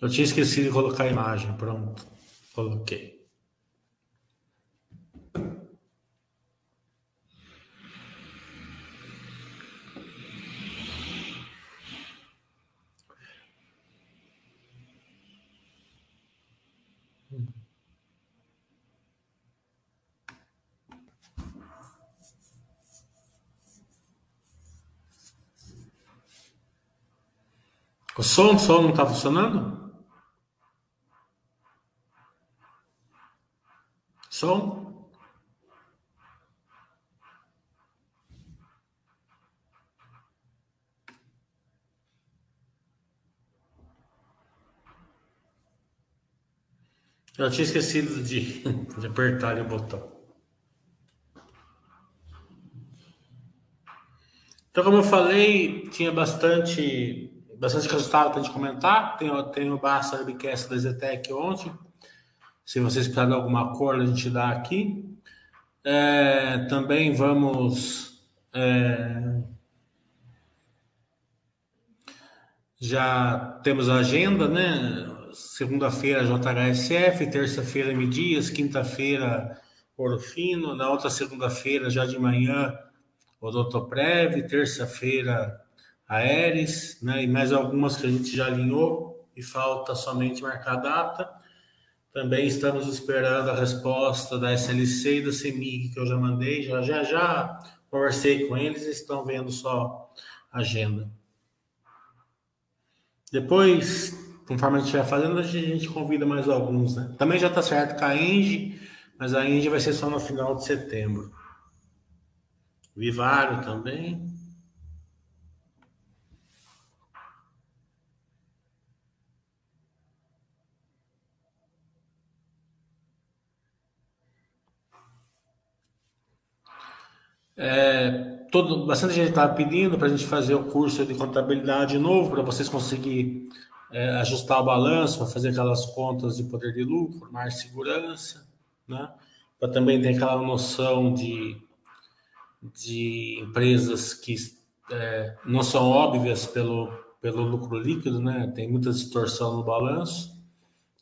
Eu tinha esquecido de colocar a imagem, pronto. Coloquei. O som, som não está funcionando? Som? Eu tinha esquecido de, de apertar o botão. Então, como eu falei, tinha bastante bastante resultado para a gente comentar. Tem, tem o Barça Webcast da Zetec ontem. Se vocês precisarem alguma cor, a gente dá aqui. É, também vamos. É, já temos a agenda, né? Segunda-feira JHSF, terça-feira M Dias, quinta-feira Ouro Fino, na outra segunda-feira, já de manhã, Odontoprev, terça-feira Aeres, né, e mais algumas que a gente já alinhou e falta somente marcar a data. Também estamos esperando a resposta da SLC e da CEMIG que eu já mandei, já já já conversei com eles, estão vendo só a agenda. Depois, conforme a gente vai fazendo, a gente convida mais alguns, né? Também já está certo com a Engie, mas a Engie vai ser só no final de setembro. Vivário também. É, todo, bastante gente estava pedindo para a gente fazer o curso de contabilidade novo, para vocês conseguirem é, ajustar o balanço, para fazer aquelas contas de poder de lucro, mais segurança, né? para também ter aquela noção de, de empresas que é, não são óbvias pelo, pelo lucro líquido, né? tem muita distorção no balanço.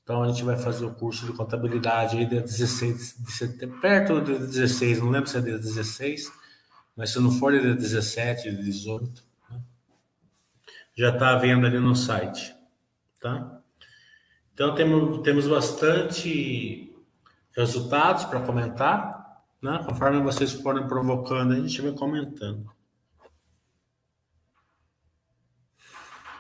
Então a gente vai fazer o curso de contabilidade aí dia 16 de setembro, perto do 16, não lembro se é dia 16 mas se não for ele é 17, 18, né? já está à venda ali no site, tá? Então temos, temos bastante resultados para comentar, né? Conforme vocês forem provocando, a gente vai comentando.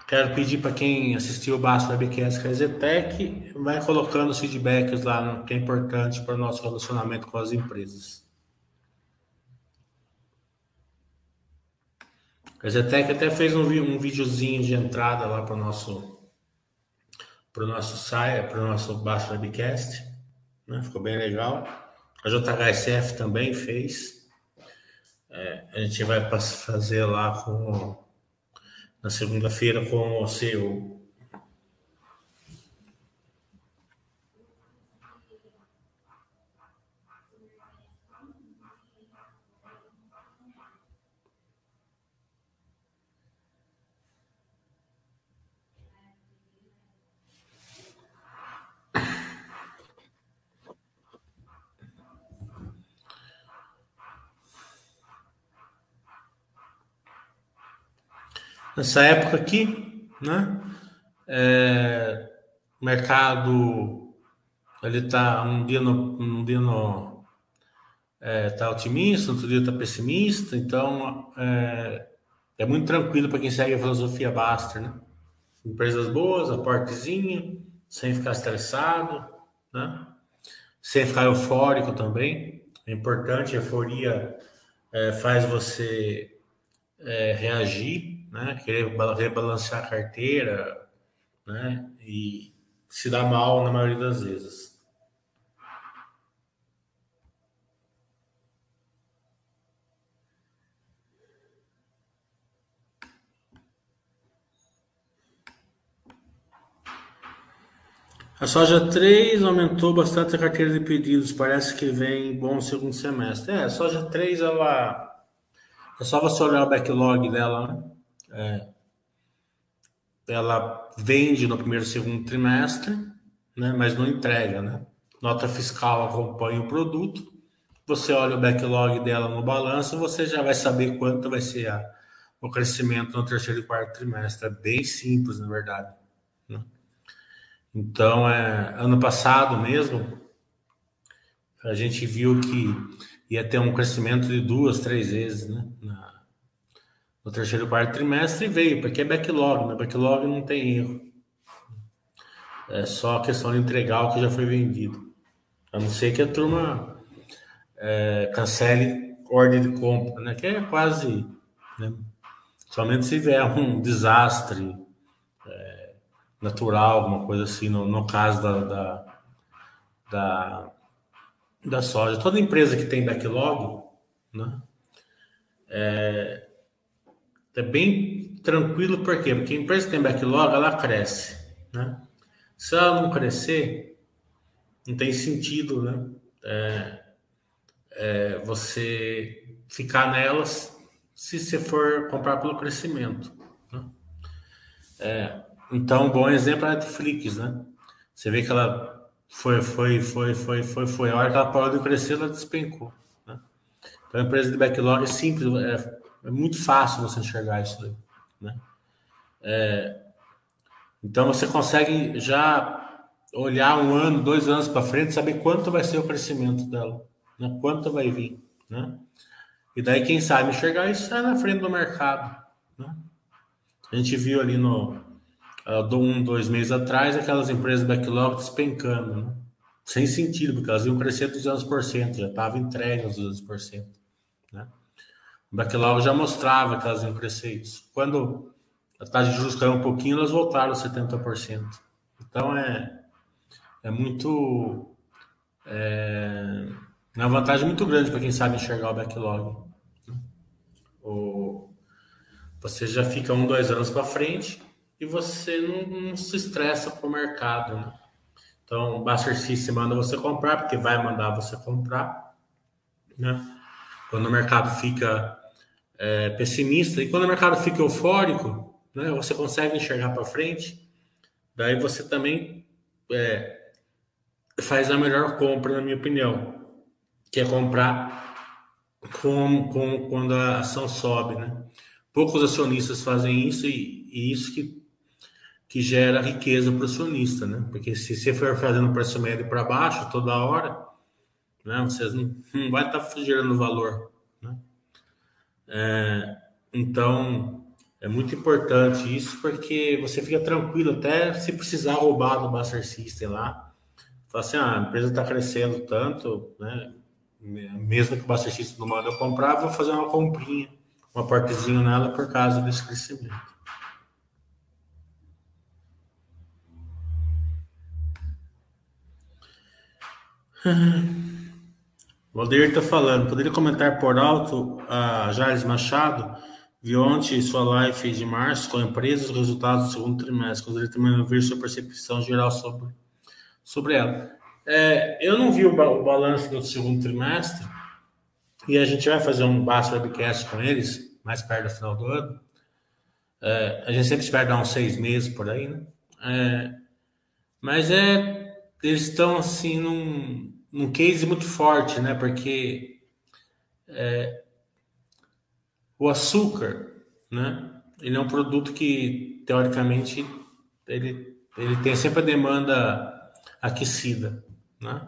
Quero pedir para quem assistiu o Baixo Webcast com a vai colocando os feedbacks lá, que é importante para o nosso relacionamento com as empresas. A Zetec até fez um, um videozinho de entrada lá para o nosso para o nosso site, para o nosso Baixo Webcast, né? ficou bem legal. A JHSF também fez. É, a gente vai fazer lá com na segunda-feira com o seu nessa época aqui, né? É, o mercado ele está um dia no, um dia no é, tá otimista, outro dia está pessimista, então é, é muito tranquilo para quem segue a filosofia Baster, né? Empresas boas, aportezinho, sem ficar estressado, né? Sem ficar eufórico também. É importante, a euforia é, faz você é, reagir né? Querer rebalancear a carteira, né? E se dá mal na maioria das vezes. A soja 3 aumentou bastante a carteira de pedidos. Parece que vem bom segundo semestre. É, a soja 3, ela. É só você olhar o backlog dela, né? É, ela vende no primeiro e segundo trimestre, né, mas não entrega, né? Nota fiscal acompanha o produto, você olha o backlog dela no balanço, você já vai saber quanto vai ser a, o crescimento no terceiro e quarto trimestre. É bem simples, na verdade. Né? Então, é, ano passado mesmo, a gente viu que ia ter um crescimento de duas, três vezes né? Na, no terceiro quarto trimestre veio, porque é backlog, né? Backlog não tem erro. É só questão de entregar o que já foi vendido. A não ser que a turma é, cancele ordem de compra, né? Que é quase. Né? Somente se vier um desastre é, natural, alguma coisa assim, no, no caso da, da, da, da, soja. Toda empresa que tem backlog, né? É, é bem tranquilo, por quê? Porque a empresa tem backlog, ela cresce, né? Se ela não crescer, não tem sentido, né? É, é, você ficar nelas se você for comprar pelo crescimento. Né? É, então, um bom exemplo é a Netflix, né? Você vê que ela foi, foi, foi, foi, foi, foi. A hora que ela parou de crescer, ela despencou. Né? Então, a empresa de backlog é simples, é, é muito fácil você enxergar isso. Né? É, então, você consegue já olhar um ano, dois anos para frente, saber quanto vai ser o crescimento dela, né? quanto vai vir, né? E daí quem sabe enxergar isso sai na frente do mercado, né? A gente viu ali no uh, um, dois meses atrás aquelas empresas backlog despencando, né? sem sentido, porque elas iam crescer 200%, já estava entregue aos 200%, né? Backlog já mostrava que elas iam crescer isso. Quando a taxa de juros caiu um pouquinho, elas voltaram a 70%. Então é é muito. É, é uma vantagem muito grande para quem sabe enxergar o backlog. Né? O, você já fica um, dois anos para frente e você não, não se estressa com o mercado. Né? Então, o Buster System manda você comprar, porque vai mandar você comprar. Né? Quando o mercado fica é, pessimista e quando o mercado fica eufórico, né, você consegue enxergar para frente. Daí você também é, faz a melhor compra, na minha opinião, que é comprar com, com, quando a ação sobe, né? Poucos acionistas fazem isso e, e isso que, que gera riqueza para o acionista, né? Porque se você for fazendo preço médio para baixo toda hora, né? Vocês não, não vai estar tá gerando valor? É, então, é muito importante isso porque você fica tranquilo até se precisar roubar do Buster System lá, Fala assim, ah, a empresa está crescendo tanto, né? Mesmo que o Bastardista não manda eu comprar, vou fazer uma comprinha, um aportezinho nela por causa desse crescimento. O Aldeir está falando, poderia comentar por alto a Jales Machado viu ontem sua live de março com empresas, resultados do segundo trimestre. Gostaria também de ouvir sua percepção geral sobre sobre ela. É, eu não vi o, ba o, balanço do segundo trimestre e a gente vai fazer um baixo webcast com eles mais perto do final do ano. É, a gente sempre espera dar uns seis meses por aí, né? É, mas é, eles estão assim num, num case muito forte, né? Porque é, o açúcar, né? Ele é um produto que teoricamente ele, ele tem sempre a demanda aquecida. Né?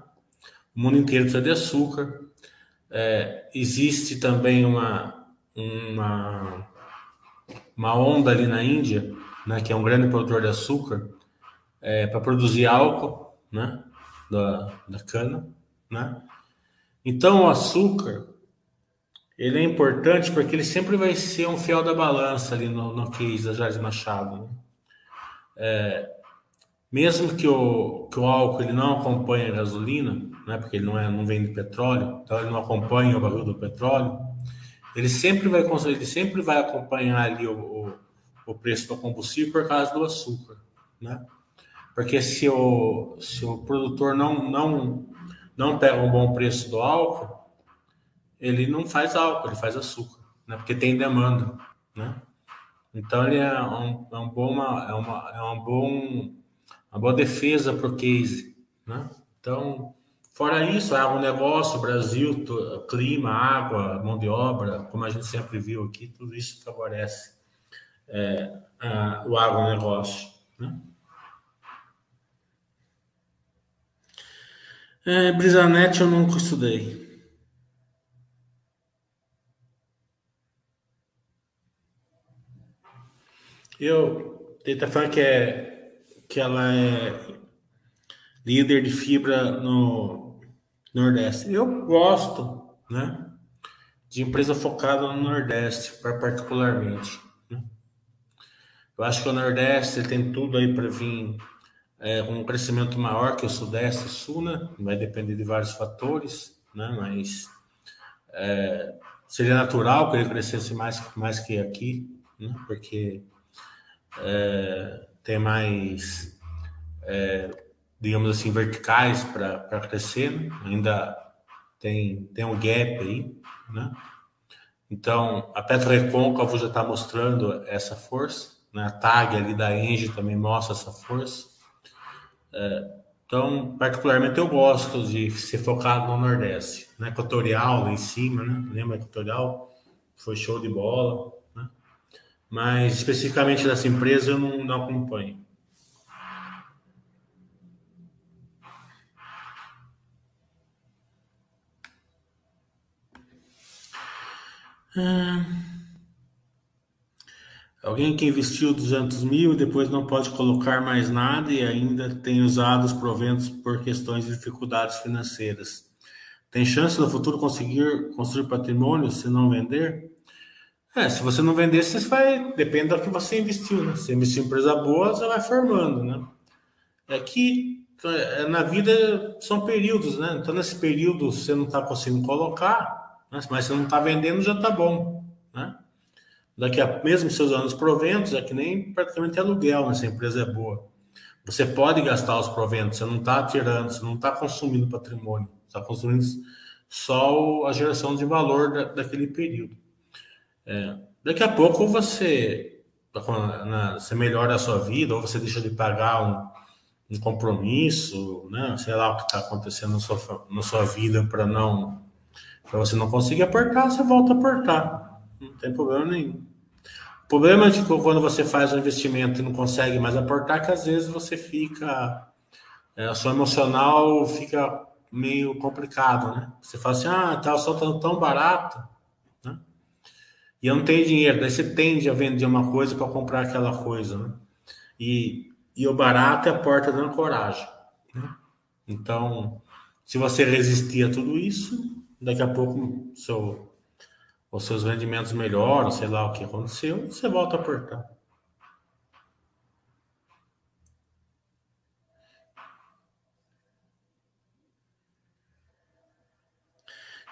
O mundo inteiro precisa de açúcar. É, existe também uma, uma, uma onda ali na Índia, né, que é um grande produtor de açúcar, é, para produzir álcool né, da, da cana. Né? Então, o açúcar ele é importante porque ele sempre vai ser um fiel da balança ali no, no case da Jardim Machado. Né? É, mesmo que o, que o álcool ele não acompanhe a gasolina, né, porque ele não, é, não vem de petróleo, então ele não acompanha o barril do petróleo, ele sempre vai ele sempre vai acompanhar ali o, o, o preço do combustível por causa do açúcar, né? Porque se o, se o produtor não, não, não pega um bom preço do álcool, ele não faz álcool, ele faz açúcar, né? Porque tem demanda, né? Então ele é um, é um bom, é uma, é um bom, uma boa defesa para o case, né? Então, fora isso, agronegócio, Brasil, clima, água, mão de obra, como a gente sempre viu aqui, tudo isso favorece é, a, o agronegócio, né? É, Brisanet eu nunca estudei. Eu, ele tá que, é, que ela é líder de fibra no Nordeste. Eu gosto, né? De empresa focada no Nordeste, particularmente. Né? Eu acho que o Nordeste tem tudo aí para vir é, com um crescimento maior que o Sudeste e Sul, né? Vai depender de vários fatores, né? Mas é, seria natural que ele crescesse mais, mais que aqui, né? Porque é, tem mais, é, digamos assim, verticais para crescer, né? ainda tem, tem um gap aí, né? Então, a Petro Recôncavo já está mostrando essa força, né? a tag ali da Engie também mostra essa força. É, então, particularmente, eu gosto de ser focado no Nordeste, né? Equatorial lá em cima, né? Lembra Equatorial? Foi show de bola. Mas especificamente dessa empresa eu não, não acompanho. Ah, alguém que investiu 200 mil e depois não pode colocar mais nada e ainda tem usado os proventos por questões de dificuldades financeiras. Tem chance no futuro conseguir construir patrimônio se não vender? É, se você não vender, você vai. Depende do que você investiu, né? Se investiu em empresa boa, você vai formando, né? É que é, na vida são períodos, né? Então, nesse período, você não está conseguindo colocar, né? mas você não está vendendo, já está bom, né? Daqui a mesmo seus anos proventos, é que nem praticamente aluguel, né? Se a empresa é boa. Você pode gastar os proventos, você não está tirando, você não está consumindo patrimônio, está consumindo só a geração de valor da, daquele período. É, daqui a pouco você, você melhora a sua vida, ou você deixa de pagar um, um compromisso, né? sei lá o que está acontecendo na sua, na sua vida para não para você não conseguir aportar, você volta a aportar. Não tem problema nenhum. O problema é que quando você faz um investimento e não consegue mais aportar, que às vezes você fica. É, a sua emocional fica meio complicado, né? Você fala assim, ah, tá soltando tão barato e eu não tenho dinheiro, daí você tende a vender uma coisa para comprar aquela coisa, né? E, e o barato é a porta dando coragem. Né? Então, se você resistir a tudo isso, daqui a pouco seu, os seus rendimentos melhoram, sei lá o que aconteceu, você volta a aportar.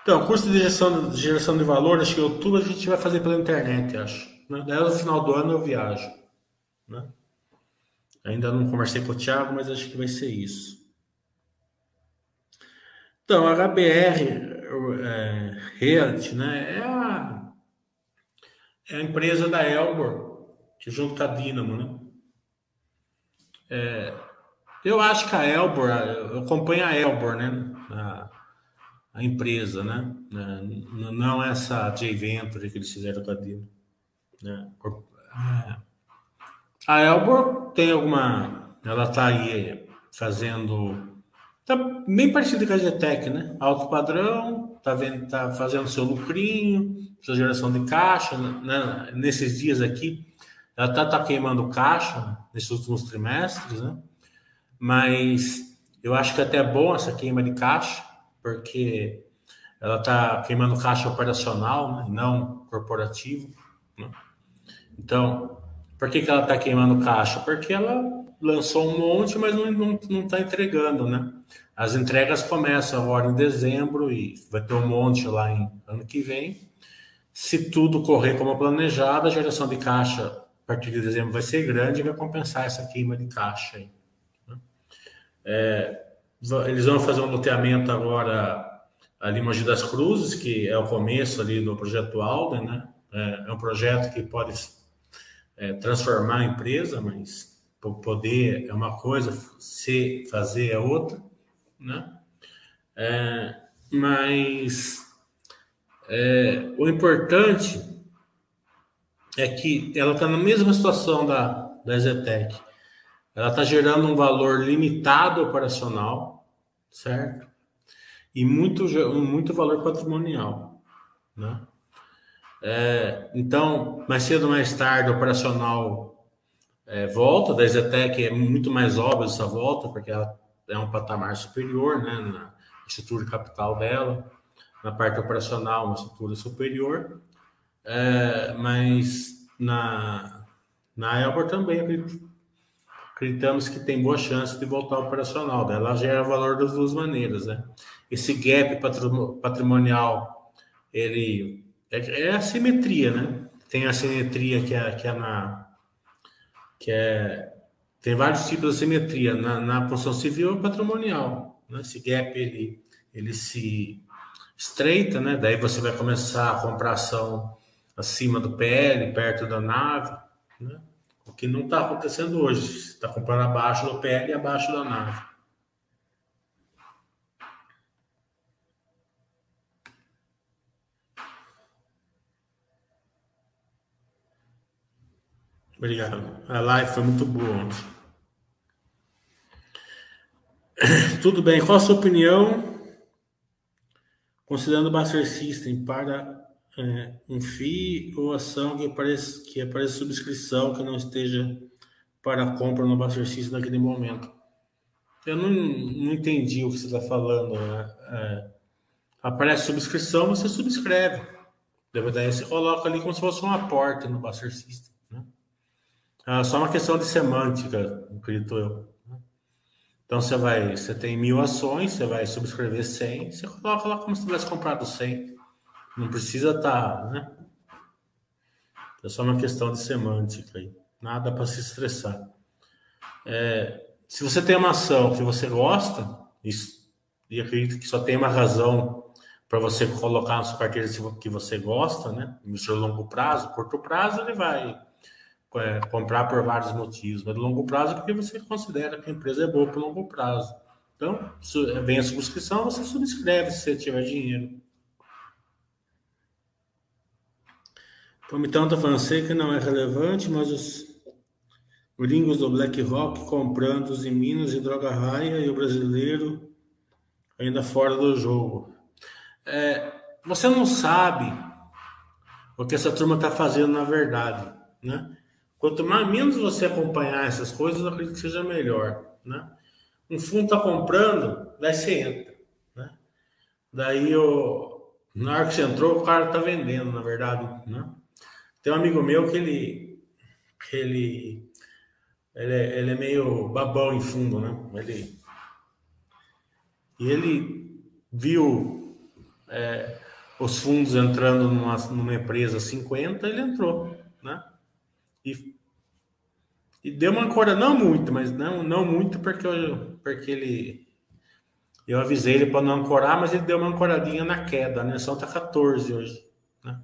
Então, curso de geração, de geração de valor, acho que em outubro a gente vai fazer pela internet, acho. Né? Daí no final do ano eu viajo. Né? Ainda não conversei com o Thiago, mas acho que vai ser isso. Então, a HBR é, Realty, né, é a, é a empresa da Elbor, que junto com a Dynamo, né? É, eu acho que a Elbor, eu acompanho a Elbor, né? A, a empresa, né? É, não essa J Venture que eles fizeram com a Dino. Né? A Elbor tem alguma. Ela está aí fazendo. Tá bem parecida com a GTEC, né? Alto padrão, tá, vendo, tá fazendo seu lucrinho, sua geração de caixa. Né? Nesses dias aqui, ela tá, tá queimando caixa nesses últimos trimestres, né? Mas eu acho que até é bom essa queima de caixa, porque ela está queimando caixa operacional, né, não corporativo. Né? Então, por que, que ela está queimando caixa? Porque ela lançou um monte, mas não está entregando, né? As entregas começam agora em dezembro e vai ter um monte lá em ano que vem. Se tudo correr como planejado, a geração de caixa a partir de dezembro vai ser grande e vai compensar essa queima de caixa aí. Né? É, eles vão fazer um loteamento agora ali em Mogi das Cruzes, que é o começo ali do projeto Alden, né? É, é um projeto que pode é, transformar a empresa, mas poder é uma coisa, ser, fazer é outra, né? É, mas é, o importante é que ela está na mesma situação da, da Zetec. Ela está gerando um valor limitado operacional, certo? E muito, muito valor patrimonial, né? É, então, mais cedo ou mais tarde, o operacional é, volta, da Zetec é muito mais óbvio essa volta, porque ela é um patamar superior, né? Na estrutura capital dela, na parte operacional, uma estrutura superior. É, mas na, na Elbor também acreditamos que tem boa chance de voltar ao operacional. Ela gera valor das duas maneiras, né? Esse gap patrimonial, ele é, é a simetria, né? Tem a simetria que é, que é na que é tem vários tipos de simetria na, na função civil e patrimonial. Né? Esse gap ele ele se estreita, né? Daí você vai começar a comprar ação acima do PL, perto da nave, né? O que não está acontecendo hoje. Você está comprando abaixo do PL e abaixo da nave. Obrigado. A live foi muito boa ontem. Tudo bem. Qual a sua opinião, considerando o Buster System para é, um FII ou ação que apareça, que apareça subscrição que não esteja para compra no Buster System naquele momento? Eu não, não entendi o que você está falando. Né? É, aparece subscrição, você subscreve. Daí você coloca ali como se fosse um aporte no Buster System. É só uma questão de semântica, acredito eu. Né? Então você vai, você tem mil ações, você vai subscrever 100, você coloca lá como se tivesse comprado 100. Não precisa estar, tá, né? É só uma questão de semântica aí. Nada para se estressar. É, se você tem uma ação que você gosta, isso, e acredito que só tem uma razão para você colocar na sua carteira que você gosta, né? No seu longo prazo, curto prazo, ele vai é, comprar por vários motivos, mas longo prazo é porque você considera que a empresa é boa por longo prazo. Então, vem a subscrição, você subscreve se você tiver dinheiro. Então está falando, sei que não é relevante, mas os gringos do BlackRock comprando os em Minas e Droga Raia e o brasileiro ainda fora do jogo. É, você não sabe o que essa turma está fazendo na verdade, né? Quanto mais menos você acompanhar essas coisas, eu acredito que seja melhor, né? Um fundo está comprando, daí você entra, né? Daí, o, na hora que você entrou, o cara está vendendo, na verdade, né? Tem um amigo meu que ele, que ele, ele é, ele é meio babão em fundo, né? Ele, e ele viu é, os fundos entrando numa, numa empresa 50, ele entrou, né? E, e deu uma ancora, não muito, mas não, não muito porque, eu, porque ele. Eu avisei ele para não ancorar, mas ele deu uma ancoradinha na queda, né? Só tá 14 hoje. Né?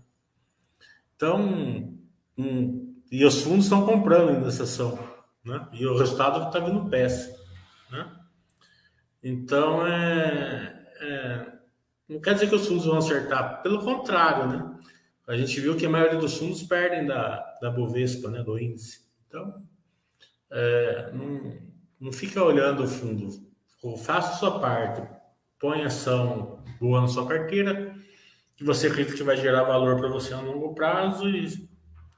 Então, um, e os fundos estão comprando ainda essa ação, né? E o resultado está vindo péssimo, né? Então, é, é, não quer dizer que os fundos vão acertar, pelo contrário, né? A gente viu que a maioria dos fundos perdem da, da Bovespa, né, do índice. Então, é, não, não fica olhando o fundo. Faça a sua parte. Põe ação boa na sua carteira, que você acredita que vai gerar valor para você a longo prazo e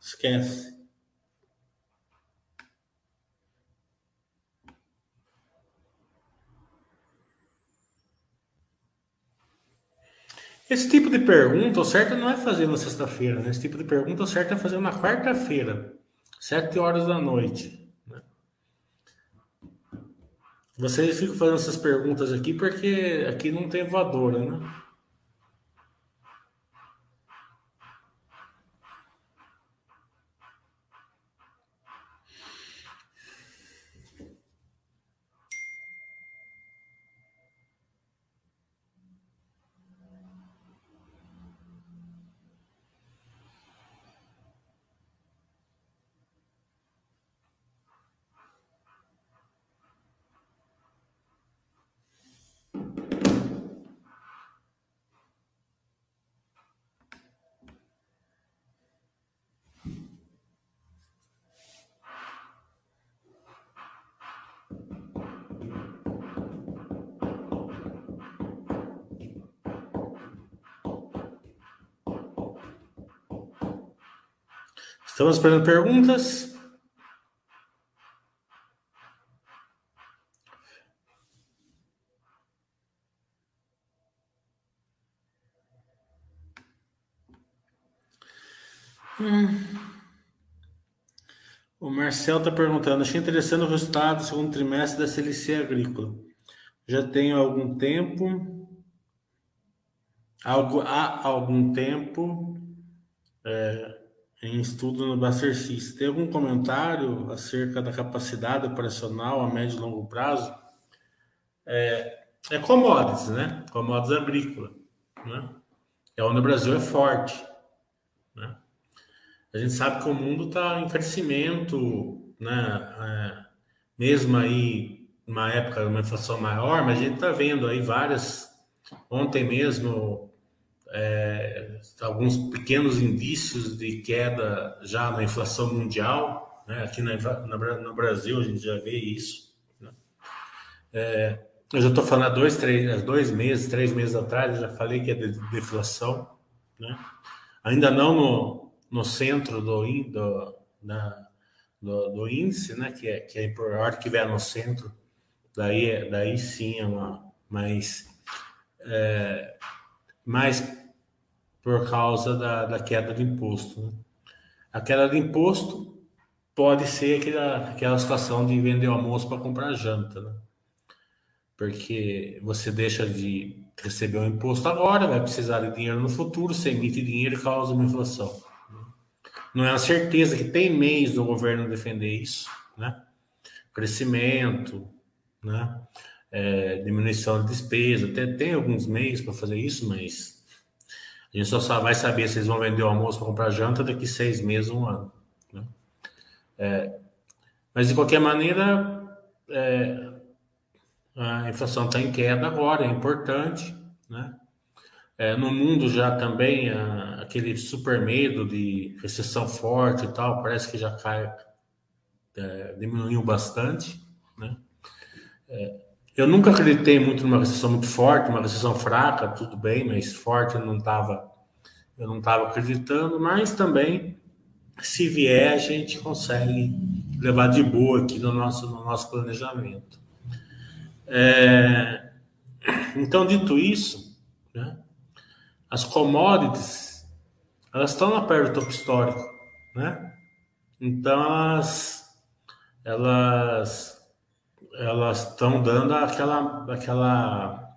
esquece. Esse tipo de pergunta, o certo não é fazer na sexta-feira, né? Esse tipo de pergunta, o certo é fazer na quarta-feira, sete horas da noite. Né? Vocês ficam fazendo essas perguntas aqui porque aqui não tem voadora, né? Estamos esperando perguntas. Hum. O Marcel está perguntando: achei interessante o resultado do segundo trimestre da CLC Agrícola. Já tenho algum tempo, algo, há algum tempo é, em estudo no Bastercis. Tem algum comentário acerca da capacidade operacional a médio e longo prazo? É, é commodities, né? Commodities agrícola, né? É onde o Brasil é forte, né? A gente sabe que o mundo está em crescimento, né? É, mesmo aí uma época uma inflação maior, mas a gente está vendo aí várias. Ontem mesmo é, alguns pequenos indícios de queda já na inflação mundial, né? Aqui na, na, no Brasil a gente já vê isso. Né? É, eu já estou falando há dois, três, dois meses, três meses atrás, eu já falei que é de deflação, né? Ainda não no, no centro do, do, da, do, do, índice, né? Que é, que é hora que vier no centro, daí, daí sim é uma mais, é, por causa da, da queda de imposto. Né? A queda de imposto pode ser aquela, aquela situação de vender o almoço para comprar janta, né? Porque você deixa de receber o imposto agora, vai precisar de dinheiro no futuro, você emite dinheiro e causa uma inflação. Não é uma certeza que tem meios do governo defender isso, né? Crescimento, né? É, diminuição de despesa, até tem alguns meios para fazer isso, mas a gente só vai saber se eles vão vender o almoço para comprar janta daqui seis meses, um ano. Né? É, mas de qualquer maneira, é, a inflação está em queda agora, é importante, né? É, no mundo já também a, aquele super medo de recessão forte e tal, parece que já cai, é, diminuiu bastante, né? É, eu nunca acreditei muito numa recessão muito forte, uma recessão fraca, tudo bem, mas forte eu não estava eu não estava acreditando, mas também se vier a gente consegue levar de boa aqui no nosso no nosso planejamento. É, então dito isso, né? As commodities, elas estão na perto do topo histórico, né? Então, elas, elas, elas estão dando aquela, aquela,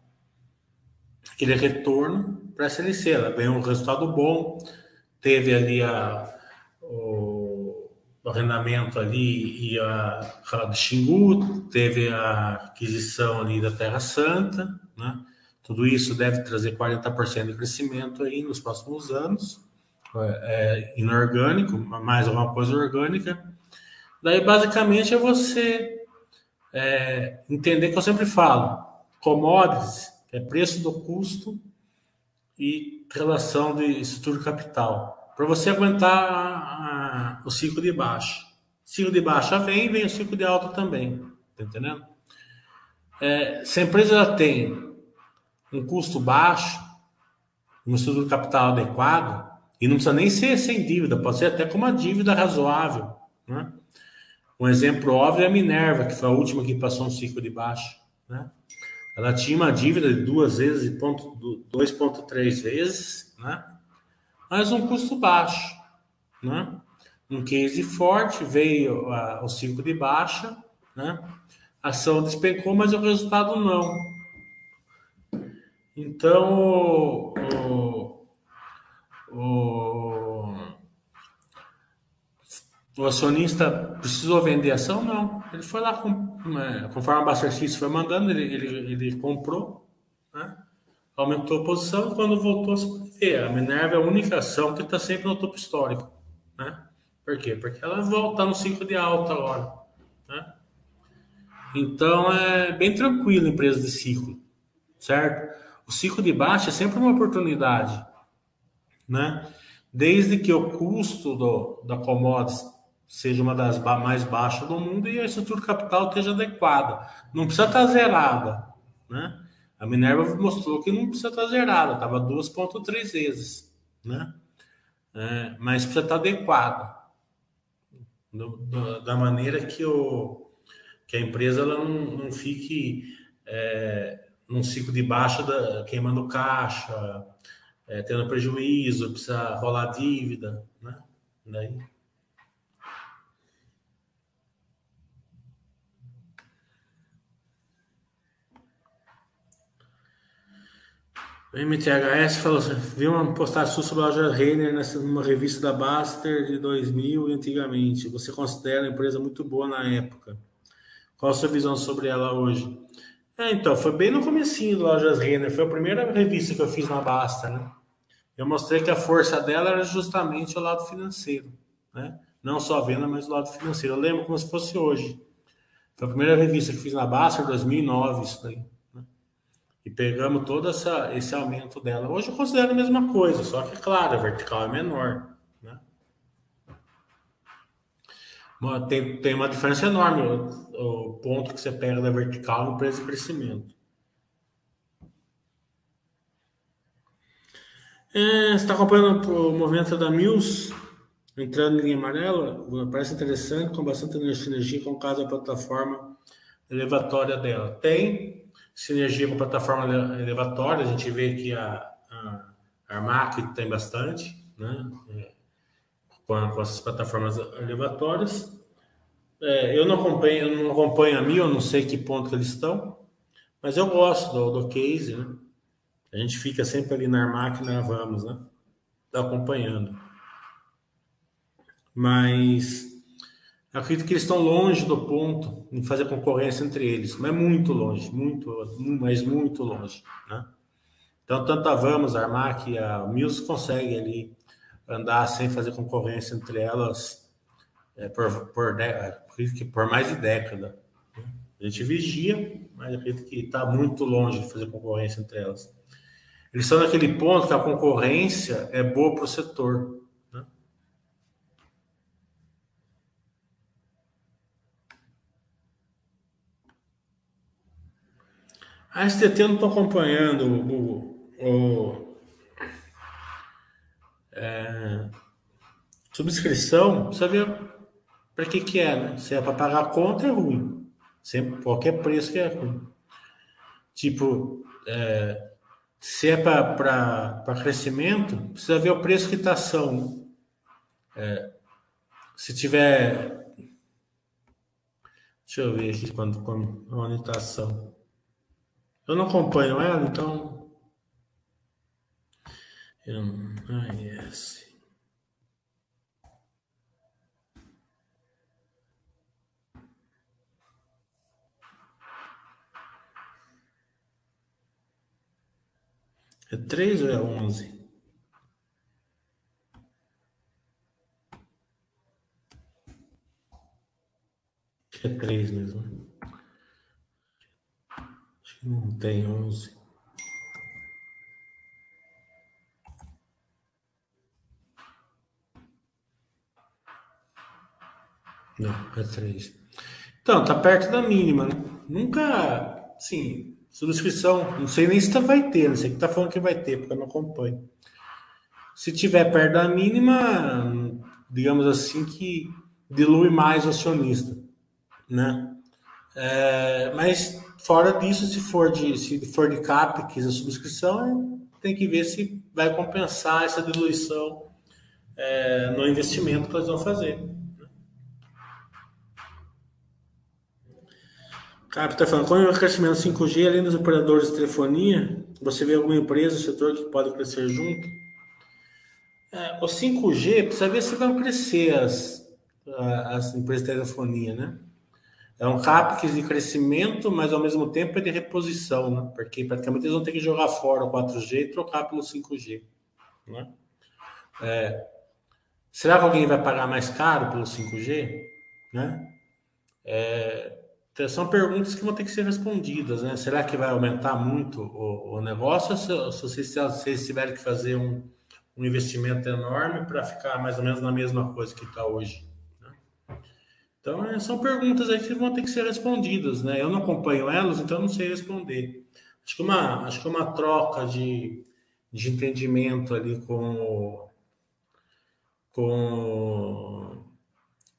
aquele retorno para a CLC. Ela ganhou um resultado bom, teve ali a, o, o arrendamento ali e a de Xingu, teve a aquisição ali da Terra Santa, né? Tudo isso deve trazer 40% de crescimento aí nos próximos anos, é, é, inorgânico, mais alguma coisa orgânica. Daí, basicamente, é você é, entender que eu sempre falo: commodities é preço do custo e relação de estrutura capital. Para você aguentar a, a, o ciclo de baixa. Ciclo de baixa vem, vem o ciclo de alta também. Tá entendendo? É, se a empresa já tem um custo baixo, um estudo de capital adequado, e não precisa nem ser sem dívida, pode ser até com uma dívida razoável. Né? Um exemplo óbvio é a Minerva, que foi a última que passou um ciclo de baixo. Né? Ela tinha uma dívida de duas vezes e 2,3 vezes, né? mas um custo baixo. Né? Um case forte, veio a, o ciclo de baixa, né? a ação despencou, mas o resultado não. Então, o, o acionista precisou vender ação? Não. Ele foi lá, com, é, conforme a Baster foi mandando, ele, ele, ele comprou, né? aumentou a posição. Quando voltou a se a Minerva é a única ação que está sempre no topo histórico. Né? Por quê? Porque ela volta no ciclo de alta agora. Né? Então, é bem tranquilo empresa de ciclo, certo? O ciclo de baixa é sempre uma oportunidade, né? Desde que o custo do, da commodities seja uma das mais baixas do mundo e a estrutura capital esteja adequada. Não precisa estar zerada, né? A Minerva mostrou que não precisa estar zerada, estava 2,3 vezes, né? É, mas precisa estar adequada, do, do, da maneira que, o, que a empresa ela não, não fique é, num ciclo de baixa, da, queimando caixa, é, tendo prejuízo, precisa rolar dívida, né? Daí. O MTHS falou assim, viu uma postagem sua sobre a loja Renner nessa, numa revista da Baster de 2000 antigamente. Você considera a empresa muito boa na época. Qual a sua visão sobre ela hoje? É, então, foi bem no comecinho do Lojas Renner. Foi a primeira revista que eu fiz na Basta, né? Eu mostrei que a força dela era justamente o lado financeiro, né? Não só a venda, mas o lado financeiro. Eu lembro como se fosse hoje. Foi a primeira revista que fiz na Basta, em 2009, isso daí e pegamos todo essa, esse aumento dela. Hoje eu considero a mesma coisa, só que, claro, a vertical é menor. Né? Tem, tem uma diferença enorme o, o ponto que você pega da vertical no preço de crescimento. É, você está acompanhando o movimento da Mills entrando em linha amarela? Parece interessante, com bastante energia, com o caso da plataforma elevatória dela. Tem, sinergia com plataforma elevatória, a gente vê que a, a Armac tem bastante, né? É, com, com, essas plataformas elevatórias. É, eu não acompanho, eu não acompanho a mil, eu não sei que ponto eles estão, mas eu gosto do, do case, né? A gente fica sempre ali na Armac, na Vamos, né? Tá acompanhando. Mas eu acredito que eles estão longe do ponto em fazer concorrência entre eles, mas muito longe, muito, mas muito longe, né? Então, tanto a Vamos, a Armac e a Mills conseguem ali andar sem fazer concorrência entre elas é, por, por, por, mais de década. Né? A gente vigia, mas acredito que está muito longe de fazer concorrência entre elas. Eles estão naquele ponto que a concorrência é boa para o setor. A STT eu não estou acompanhando o, o é, subscrição, precisa ver para que, que é, né? Se é para pagar a conta, é ruim. Sempre, qualquer preço que é ruim. Tipo, é, se é para crescimento, precisa ver o preço quitação. Né? É, se tiver. Deixa eu ver aqui quando, quando a monetação. Eu não acompanho ela, então. Eu... Ah, yes. É três ou é onze? É três mesmo. Não tem onze. Não, é três. Então, tá perto da mínima, né? Nunca, sim, subscrição, não sei nem se tá, vai ter, não sei que tá falando que vai ter, porque eu não acompanho. Se tiver perto da mínima, digamos assim, que dilui mais o acionista, né? É, mas Fora disso, se for de, se for de CAPEX a subscrição, tem que ver se vai compensar essa diluição é, no investimento que eles vão fazer. Cap está falando, com o crescimento 5G, além dos operadores de telefonia, você vê alguma empresa, setor que pode crescer junto? É, o 5G, precisa ver se vão crescer as, as empresas de telefonia, né? É um CAPEX de crescimento, mas ao mesmo tempo é de reposição, né? porque praticamente eles vão ter que jogar fora o 4G e trocar pelo 5G. Né? É, será que alguém vai pagar mais caro pelo 5G? Né? É, então, são perguntas que vão ter que ser respondidas. Né? Será que vai aumentar muito o, o negócio se, se, se vocês tiverem que fazer um, um investimento enorme para ficar mais ou menos na mesma coisa que está hoje? Então, é, são perguntas aí que vão ter que ser respondidas, né? Eu não acompanho elas, então não sei responder. Acho que uma, acho que uma troca de, de entendimento ali com, com,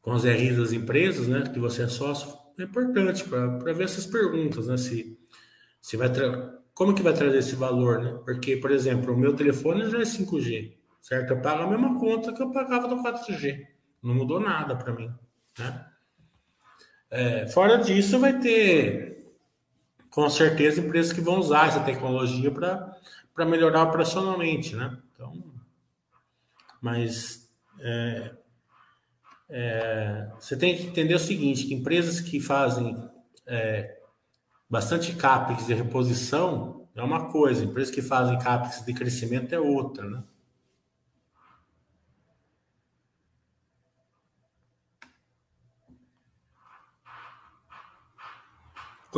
com as RIs das empresas, né, que você é sócio, é importante para ver essas perguntas, né, se, se vai como que vai trazer esse valor, né? Porque, por exemplo, o meu telefone já é 5G, certo? Eu pago a mesma conta que eu pagava do 4G, não mudou nada para mim, né? É, fora disso, vai ter, com certeza, empresas que vão usar essa tecnologia para melhorar operacionalmente, né? Então, mas é, é, você tem que entender o seguinte, que empresas que fazem é, bastante CAPEX de reposição é uma coisa, empresas que fazem CAPEX de crescimento é outra, né?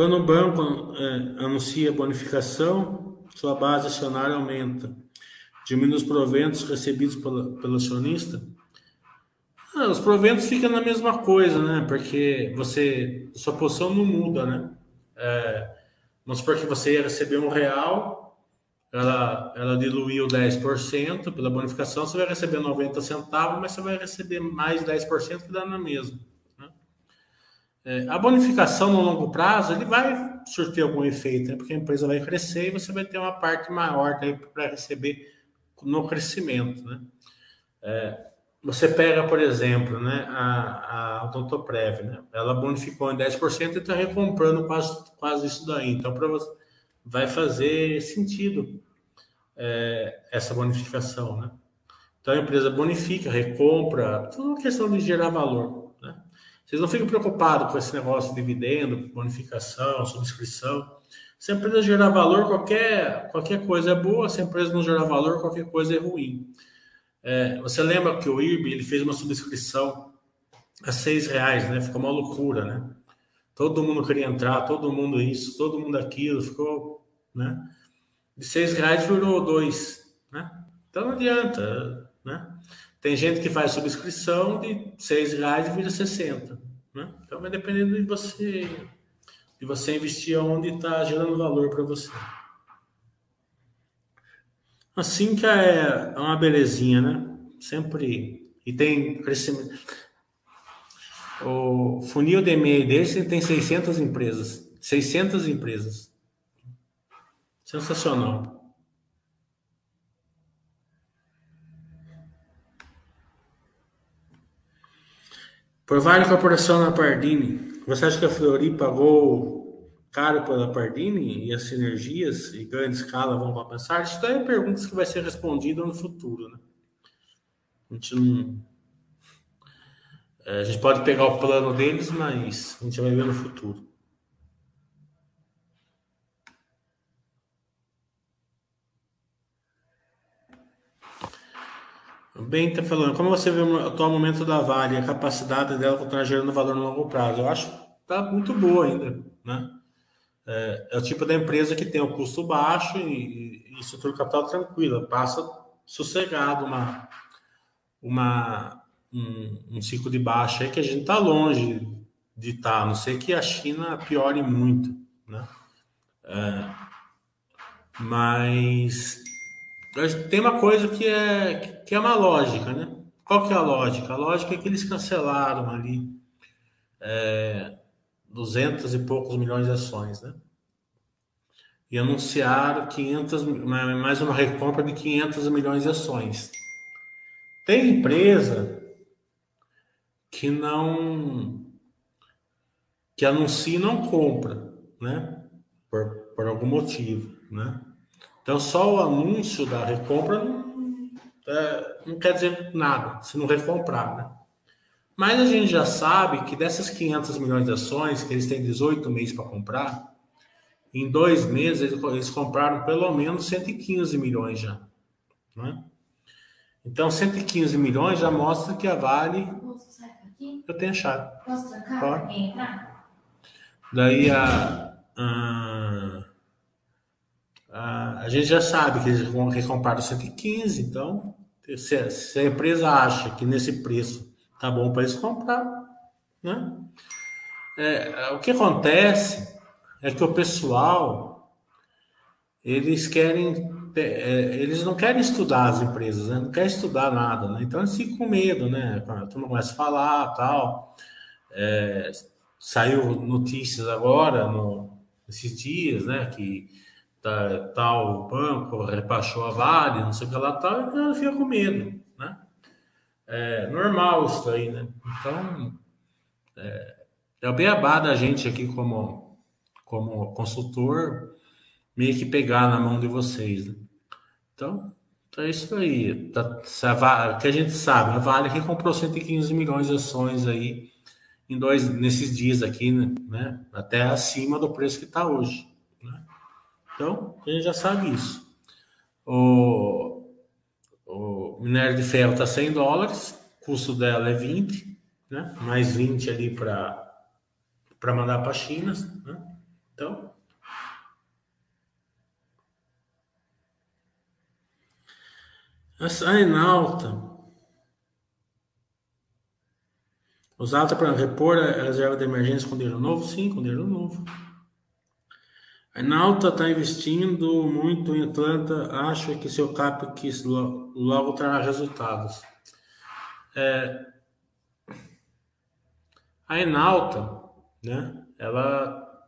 Quando o banco é, anuncia bonificação, sua base acionária aumenta. Diminui os proventos recebidos pelo, pelo acionista. Ah, os proventos ficam na mesma coisa, né? Porque você, sua posição não muda, né? É, vamos supor que você ia receber um real, ela, ela diluiu 10% pela bonificação, você vai receber 90 centavos, mas você vai receber mais 10% que dá na mesma. É, a bonificação no longo prazo, ele vai surtir algum efeito, né? porque a empresa vai crescer e você vai ter uma parte maior para receber no crescimento. Né? É, você pega, por exemplo, né, a, a né? Ela bonificou em 10% e está recomprando quase, quase isso daí. Então, para você, vai fazer sentido é, essa bonificação, né? Então, a empresa bonifica, recompra, tudo questão de gerar valor? Vocês não ficam preocupados com esse negócio de dividendo, bonificação, subscrição. Se a empresa gerar valor, qualquer, qualquer coisa é boa. Se a empresa não gerar valor, qualquer coisa é ruim. É, você lembra que o IRB ele fez uma subscrição a seis reais, né? Ficou uma loucura, né? Todo mundo queria entrar, todo mundo isso, todo mundo aquilo, ficou, né? De seis reais virou dois, né? Então não adianta, né? Tem gente que faz subscrição de seis reais e vira 60, né? Então vai dependendo de você, de você investir onde está gerando valor para você. Assim que é uma belezinha, né? Sempre. E tem crescimento. O funil de e-mail desse tem 600 empresas. 600 empresas. Sensacional. Por Vale Corporação na Pardini, você acha que a Flori pagou caro pela Pardini e as sinergias e ganho de escala vão compensar? Isso daí é perguntas que vai ser respondida no futuro, né? A gente não... É, a gente pode pegar o plano deles, mas a gente vai ver no futuro. Bem, está falando, como você vê o atual momento da Vale, a capacidade dela continuar gerando valor no longo prazo? Eu acho que está muito boa ainda, né? é, é, o tipo da empresa que tem o custo baixo e, e estrutura capital tranquila, passa sossegado uma, uma, um, um ciclo de baixa aí que a gente está longe de estar, tá, não ser que a China piore muito, né? É, mas tem uma coisa que é, que é uma lógica, né? Qual que é a lógica? A lógica é que eles cancelaram ali é, 200 e poucos milhões de ações, né? E anunciaram 500, mais uma recompra de 500 milhões de ações. Tem empresa que não que anuncia e não compra, né? Por, por algum motivo, né? Então só o anúncio da recompra não, é, não quer dizer nada se não recomprar, né? Mas a gente já sabe que dessas 500 milhões de ações, que eles têm 18 meses para comprar, em dois meses eles compraram pelo menos 115 milhões já. Né? Então, 115 milhões já mostra que a Vale. Eu tenho achado. Posso trancar? Pode. Daí a, a, a, a, gente já sabe que eles recompraram 115, então se, se a empresa acha que nesse preço tá bom para eles comprar, né? É, o que acontece é que o pessoal eles querem, é, eles não querem estudar as empresas, né? não querem estudar nada, né? Então eles ficam com medo, né? Tu não começa a falar, tal. É, saiu notícias agora, no, dias, né? Que tá, tal banco repassou a Vale, não sei o que lá, tal, e ela fica com medo, né? É normal isso aí, né? Então, é, é o beabá da gente aqui como, como consultor, meio que pegar na mão de vocês, né? Então, é isso aí. Tá, que a gente sabe, a Vale que comprou 115 milhões de ações aí em dois, nesses dias aqui, né? Até acima do preço que está hoje. Então, a gente já sabe isso. O, o minério de ferro está 100 dólares, custo dela é 20, né? mais 20 ali para mandar para a China. Né? Então, a Enalta. Usada para repor a reserva de emergência com dinheiro novo? Sim, com dinheiro novo. A Enalta está investindo muito em Atlanta, acha que seu CAPEX logo trará resultados. É, a Enalta, né, ela,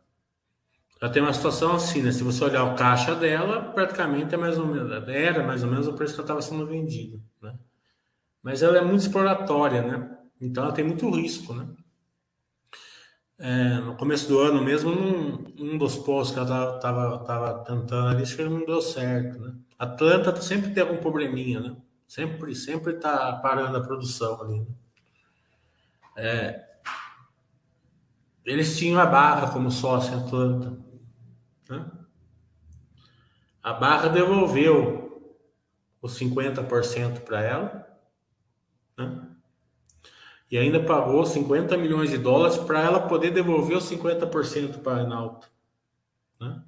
ela tem uma situação assim, né? Se você olhar o caixa dela, praticamente é mais ou menos, era mais ou menos o preço que ela estava sendo vendido, né? Mas ela é muito exploratória, né? Então ela tem muito risco, né? É, no começo do ano mesmo, num, um dos postos que ela estava tava, tentando ali, acho que não deu certo, né? Atlanta sempre tem algum probleminha, né? Sempre, sempre tá parando a produção ali, né? É, eles tinham a Barra como sócio em Atlanta, né? A Barra devolveu os 50% para ela, né? E ainda pagou 50 milhões de dólares para ela poder devolver os 50% para a Enalta. Né?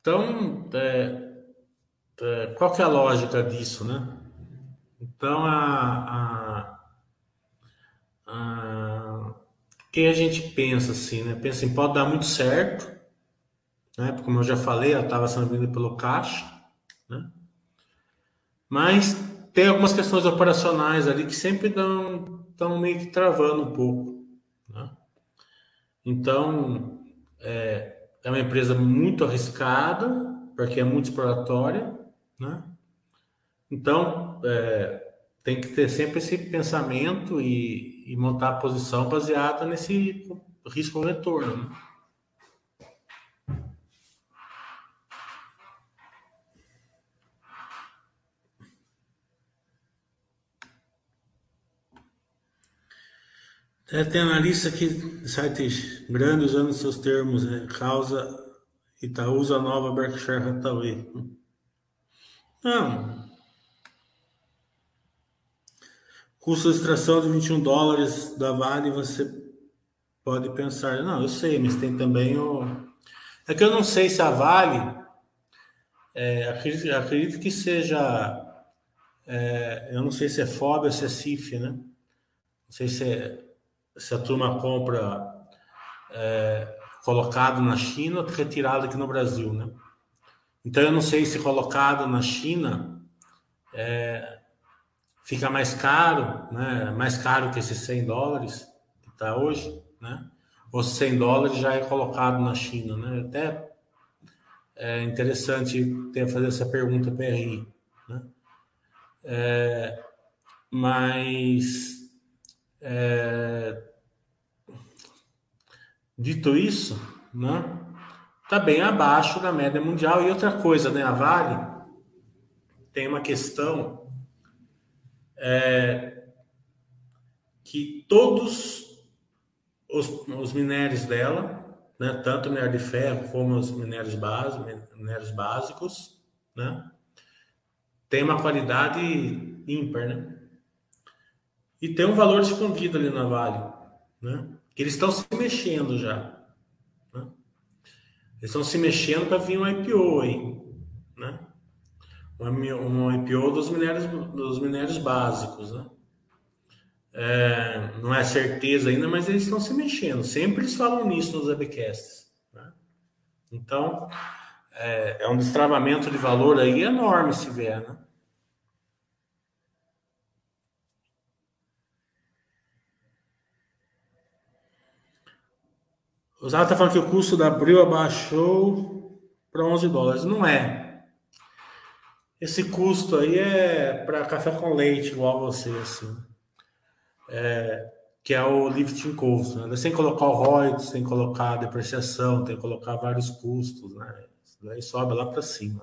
Então, é, é, qual que é a lógica disso, né? Então, a, a, a, que a gente pensa assim, né? Pensa em pode dar muito certo, né? Como eu já falei, ela estava sendo vendida pelo caixa, né? Mas tem algumas questões operacionais ali que sempre estão meio que travando um pouco. Né? Então, é, é uma empresa muito arriscada, porque é muito exploratória. Né? Então, é, tem que ter sempre esse pensamento e, e montar a posição baseada nesse risco-retorno. Né? É, tem analista que sites grandes usando seus termos, né? causa Itaúsa Nova Berkshire Hathaway. Não. Custo de extração de 21 dólares da Vale, você pode pensar, não, eu sei, mas tem também o. É que eu não sei se a Vale. É, acredito, acredito que seja. É, eu não sei se é FOB ou se é CIF, né? Não sei se é se a turma compra é, colocado na China retirado aqui no Brasil, né? Então eu não sei se colocado na China é, fica mais caro, né? Mais caro que esses 100 dólares que está hoje, né? Ou 100 dólares já é colocado na China, né? Até é interessante ter fazer essa pergunta para né? É, mas é, dito isso, né, está bem abaixo da média mundial. E outra coisa, né, a Vale tem uma questão é, que todos os, os minérios dela, né, tanto o minério de ferro como os minérios básicos, minérios básicos, né, tem uma qualidade ímpar, né? E tem um valor escondido ali na Vale, né? Que eles estão se mexendo já. Né? Eles estão se mexendo para vir um IPO aí, né? Um, IPO dos minérios, dos minérios básicos, né? É, não é certeza ainda, mas eles estão se mexendo. Sempre eles falam nisso nos webcasts. Né? Então, é, é um destravamento de valor aí enorme se vier, né? O Zara está falando que o custo da Abril abaixou para 11 dólares. Não é. Esse custo aí é para café com leite, igual você, assim. É, que é o lifting cost. Né? Sem colocar o tem que colocar a depreciação, tem que colocar vários custos, né? Daí sobe lá para cima.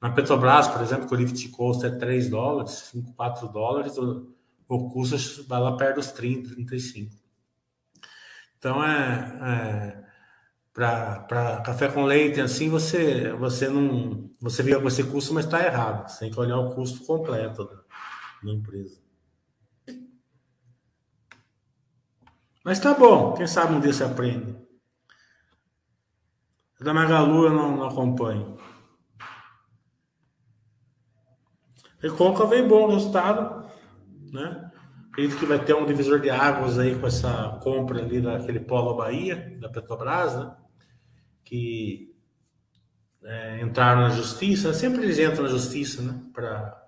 Na Petrobras, por exemplo, que o lifting cost é 3 dólares, 5, 4 dólares, o, o custo vai lá perto dos 30, 35. Então é, é para café com leite assim você você não você vê esse custo, mas está errado. Você tem que olhar o custo completo da, da empresa. Mas tá bom, quem sabe um dia você aprende. Da Magalu eu não, não acompanho. Recôncavo veio bom resultado, né? Acredito que vai ter um divisor de águas aí com essa compra ali daquele Polo Bahia, da Petrobras, né? Que é, entraram na justiça, sempre eles entram na justiça, né? Para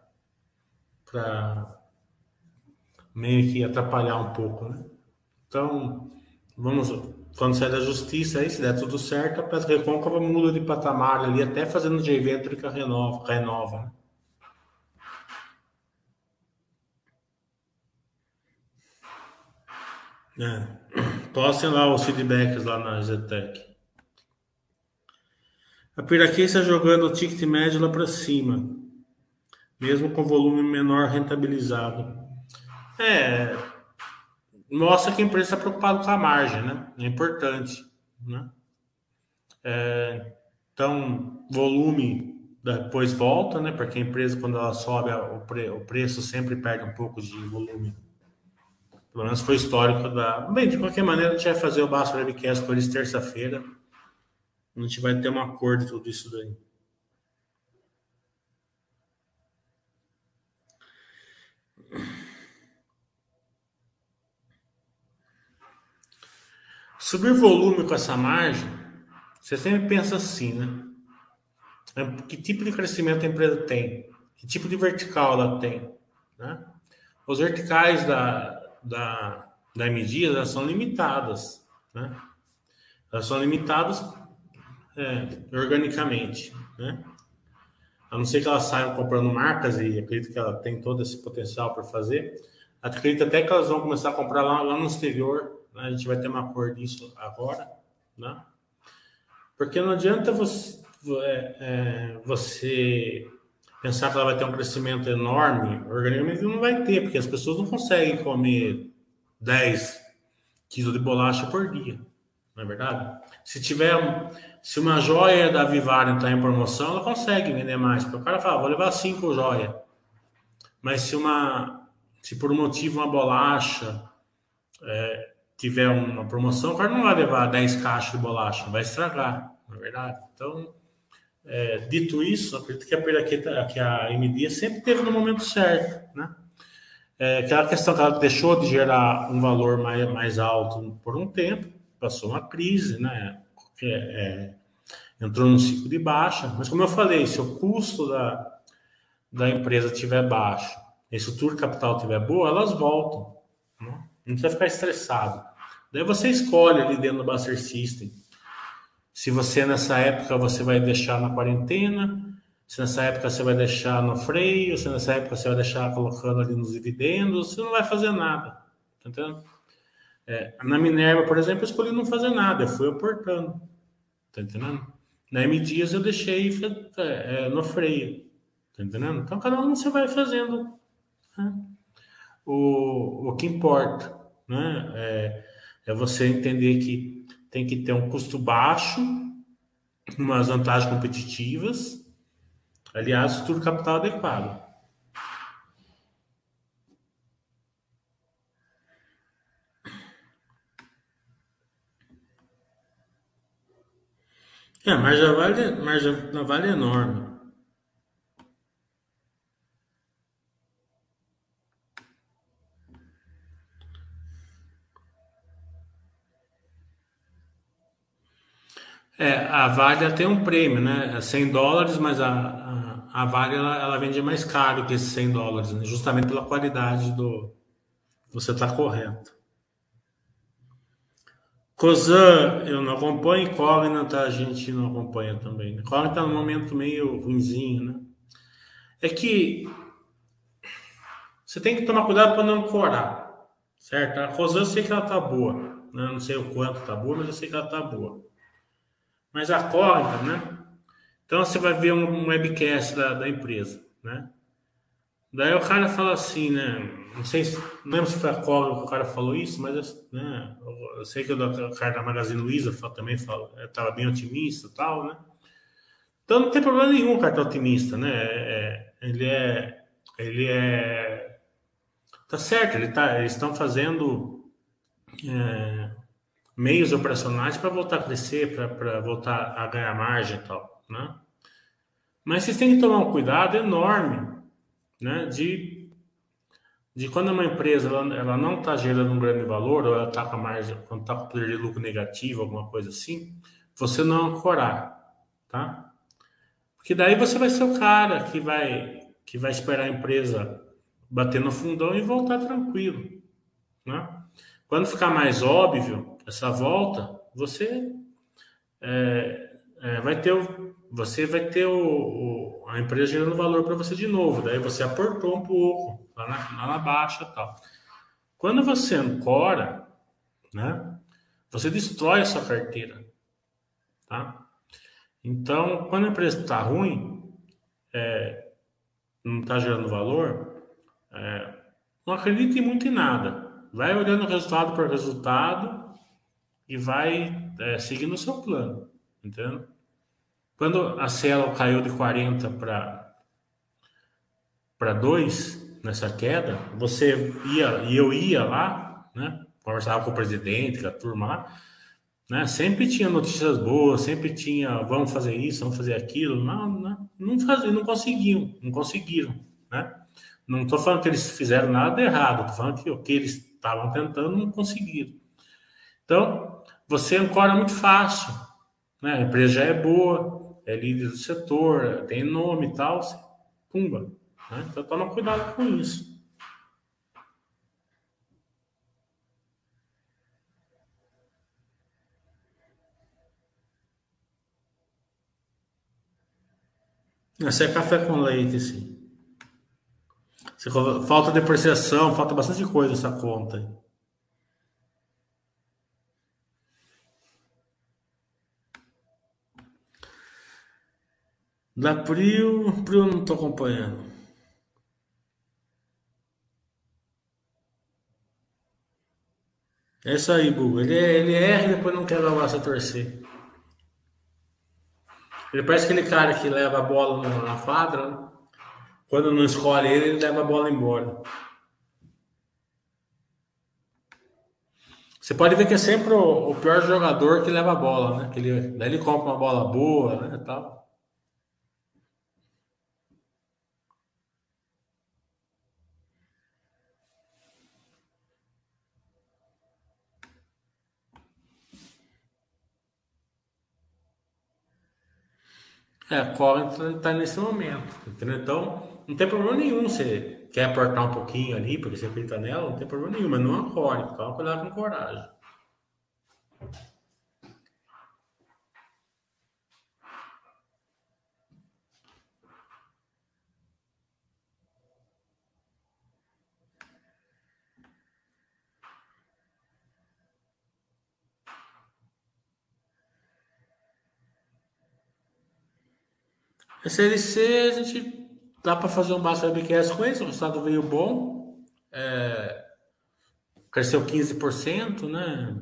meio que atrapalhar um pouco, né? Então, vamos, quando sair da justiça, aí, se der tudo certo, a Petro Recôncava muda de patamar ali, até fazendo de evento que renova, renova, né? É. Postem lá os feedbacks lá na Zetec. A Piraquê está jogando o ticket médio lá para cima, mesmo com volume menor rentabilizado. É, mostra que a empresa está preocupada com a margem, né? É importante, né? É, então, volume depois volta, né? Porque a empresa, quando ela sobe, o, pre, o preço sempre perde um pouco de volume pelo menos foi histórico da. Bem, de qualquer maneira, a gente vai fazer o Basso Webcast com eles terça-feira. A gente vai ter um acordo de tudo isso daí. Subir volume com essa margem, você sempre pensa assim, né? É, que tipo de crescimento a empresa tem? Que tipo de vertical ela tem? Né? Os verticais da, da, da MD, elas são limitadas, né? Elas são limitadas é, organicamente, né? A não ser que elas saiam comprando marcas e acredito que ela tem todo esse potencial para fazer. Acredito até que elas vão começar a comprar lá, lá no exterior. Né? A gente vai ter uma cor disso agora, né? Porque não adianta você, é, é, você pensar que ela vai ter um crescimento enorme, organicamente não vai ter, porque as pessoas não conseguem comer 10 quilos de bolacha por dia, não é verdade? Se tiver, se uma joia da Vivara entrar em promoção, ela consegue vender mais, porque o cara fala, vou levar cinco joias. Mas se uma, se por um motivo uma bolacha é, tiver uma promoção, o cara não vai levar 10 caixas de bolacha, vai estragar, não é verdade? Então, é, dito isso, acredito que a perda que a MD sempre teve no momento certo, né? É, aquela questão que ela deixou de gerar um valor mais, mais alto por um tempo, passou uma crise, né? É, é, entrou num ciclo de baixa, mas como eu falei, se o custo da, da empresa estiver baixo, e a estrutura capital estiver boa, elas voltam. Né? Não precisa ficar estressado. Daí você escolhe ali dentro do Buster System se você nessa época você vai deixar na quarentena, se nessa época você vai deixar no freio, se nessa época você vai deixar colocando ali nos dividendos, você não vai fazer nada. Tá entendendo? É, na Minerva, por exemplo, eu escolhi não fazer nada, eu fui aportando. Tá entendendo? Na M Dias eu deixei é, é, no freio. Tá entendendo? Então cada um você vai fazendo né? o, o que importa. Né? É, é você entender que tem que ter um custo baixo, umas vantagens competitivas, aliás, estrutura capital adequado. É, a margem vale, margem vale enorme. É, a Vale tem um prêmio, né? É 100 dólares, mas a, a, a Vale ela, ela, vende mais caro que esses 100 dólares, né? justamente pela qualidade do. Você está correto. Cosan, eu não acompanho, Cognita a gente não acompanha também. Né? Cognita está num momento meio ruimzinho, né? É que você tem que tomar cuidado para não corar, certo? A Cosan eu sei que ela tá boa, né? Não sei o quanto tá boa, mas eu sei que ela tá boa. Mas a Cognita, né? Então você vai ver um webcast da, da empresa, né? Daí o cara fala assim, né? Não sei se, não lembro se foi a Cognita que o cara falou isso, mas né, eu sei que o cara da Magazine Luiza também estava bem otimista e tal, né? Então não tem problema nenhum o cara tá otimista, né? É, é, ele é. Ele é. Tá certo, ele tá, eles estão fazendo. É, meios operacionais para voltar a crescer, para voltar a ganhar margem e tal, né? Mas vocês têm que tomar um cuidado enorme, né? De, de quando uma empresa ela, ela não está gerando um grande valor, ou ela está com a margem, quando está com poder de lucro negativo, alguma coisa assim, você não ancorar, tá? Porque daí você vai ser o cara que vai que vai esperar a empresa bater no fundão e voltar tranquilo, né? Quando ficar mais óbvio, essa volta, você é, é, vai ter você vai ter o, o a empresa gerando valor para você de novo. Daí você aportou um pouco lá na, lá na baixa tal. Quando você ancora, né, você destrói a sua carteira, tá? Então, quando a empresa está ruim, é, não está gerando valor, é, não acredite muito em nada. Vai olhando resultado por resultado e vai é, seguindo o seu plano, entendeu? Quando a Cielo caiu de 40 para para 2 nessa queda, você ia e eu ia lá, né? Conversava com o presidente, com a turma lá, né? Sempre tinha notícias boas, sempre tinha vamos fazer isso, vamos fazer aquilo, não, não, não faziam, não conseguiam, não conseguiram, né? Não estou falando que eles fizeram nada errado, estou falando que o que eles estavam tentando não conseguiram. Então, você ancora muito fácil. Né? A empresa já é boa, é líder do setor, tem nome e tal. Você, pumba. Né? Então, toma cuidado com isso. Esse é café com leite, sim. Falta depreciação, falta bastante coisa essa conta Da Prio, Prio não tô acompanhando. É isso aí, Bugo. Ele, é, ele erra e depois não quer dar o braço a torcer. Ele parece aquele cara que leva a bola na quadra, né? Quando não escolhe ele, ele leva a bola embora. Você pode ver que é sempre o, o pior jogador que leva a bola, né? Que ele, daí ele compra uma bola boa, né? Tal. É, a cola está nesse momento, entendeu? Então, não tem problema nenhum você quer apertar um pouquinho ali, porque você acredita nela, não tem problema nenhum, mas não acore, então cuidado com coragem. SLC, a gente dá para fazer um Master Webcast com isso, o resultado veio bom, é, cresceu 15%, né?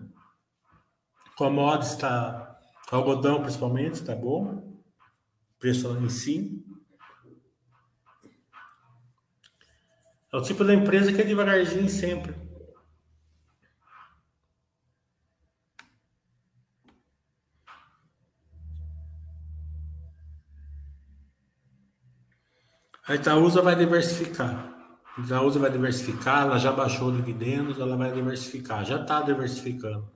Commodities está, algodão principalmente, está bom, preço em si. É o tipo da empresa que é devagarzinho sempre. A Itaúsa vai diversificar. A Itaúsa vai diversificar, ela já baixou dividendos, ela vai diversificar, já está diversificando.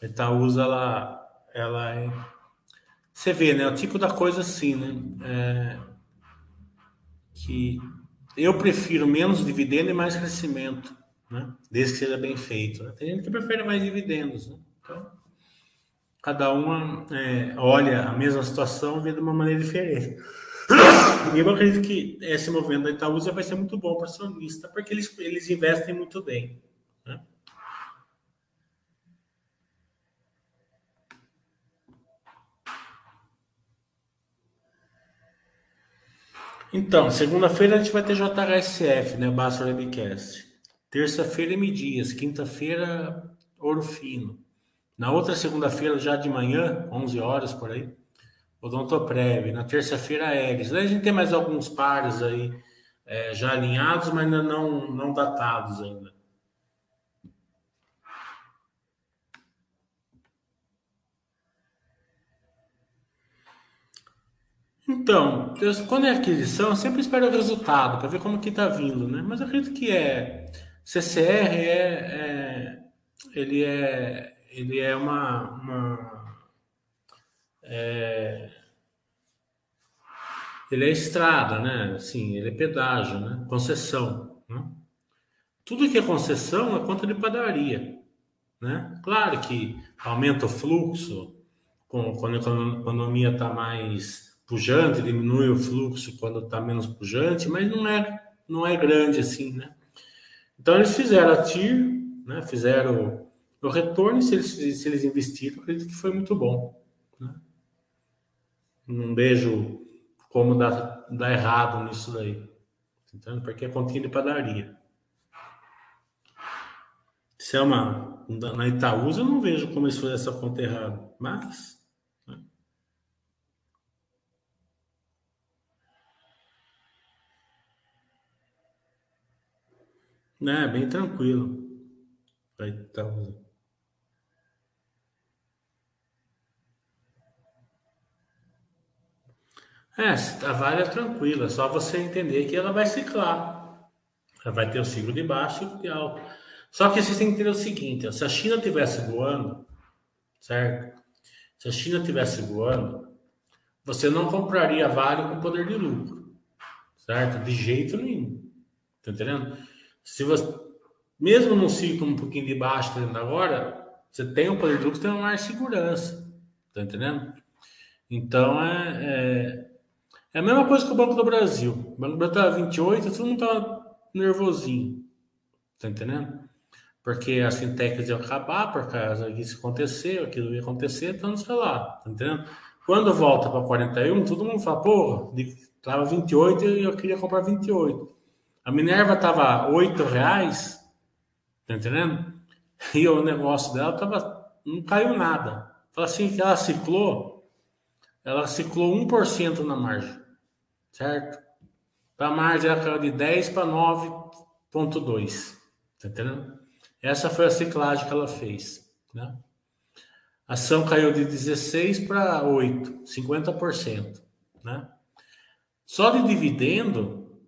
A Itaúsa, ela, ela é. Você vê, né? O tipo da coisa assim, né? É... Que eu prefiro menos dividendo e mais crescimento, né? Desde que seja bem feito. Né? Tem gente que prefere mais dividendos, né? Então, cada uma é, olha a mesma situação vê de uma maneira diferente. E eu acredito que esse movimento da Itaúsa vai ser muito bom para o acionista, porque eles, eles investem muito bem. Né? Então, segunda-feira a gente vai ter JHSF, né? Basta Webcast. Terça-feira M Dias, quinta-feira Ouro Fino. Na outra segunda-feira, já de manhã, 11 horas por aí, Odontoprev. Na terça-feira, Aeres. Daí a gente tem mais alguns pares aí é, já alinhados, mas ainda não, não datados ainda. Então, eu, quando é aquisição, eu sempre espero o resultado para ver como que está vindo, né? Mas eu acredito que é CCR é, é ele é ele é uma, uma é, ele é estrada, né? Assim, ele é pedágio, né? Concessão, né? Tudo que é concessão é conta de padaria, né? Claro que aumenta o fluxo quando a economia está mais pujante, diminui o fluxo quando está menos pujante, mas não é, não é grande assim, né? Então eles fizeram a TIR, né? fizeram o retorno, se eles, se eles investiram, acredito que foi muito bom. Não vejo como dá, dá errado nisso daí. Entendeu? Porque é continha de padaria. Se é uma. Na Itaúsa, eu não vejo como eles fizeram essa conta errada. Mas né, bem tranquilo. Vai estar tá usando. É, a Vale é tranquila, só você entender que ela vai ciclar. Ela vai ter o ciclo de baixo e o de alto. Só que vocês têm que entender o seguinte: se a China tivesse voando, certo? Se a China tivesse voando, você não compraria Vale com poder de lucro, certo? De jeito nenhum. Tá entendendo? Se você, mesmo num ciclo um pouquinho de baixo, tá agora, você tem um poder de lucro, você tem mais segurança. Tá entendendo? Então é, é, é, a mesma coisa que o Banco do Brasil. O Banco do Brasil estava 28, todo mundo estava nervosinho. Tá entendendo? Porque as fintechs iam acabar, por causa disso aconteceu, aquilo ia acontecer, então não sei lá. Tá entendendo? Quando volta para 41, todo mundo fala, pô, estava 28 e eu queria comprar 28. A Minerva estava oito reais, tá entendendo? E o negócio dela tava, não caiu nada. Fala assim que ela ciclou, ela ciclou 1% na margem, certo? A margem ela caiu de 10 para 9,2, tá entendendo? Essa foi a ciclagem que ela fez, né? A ação caiu de 16 para 8, 50%, né? Só de dividendo,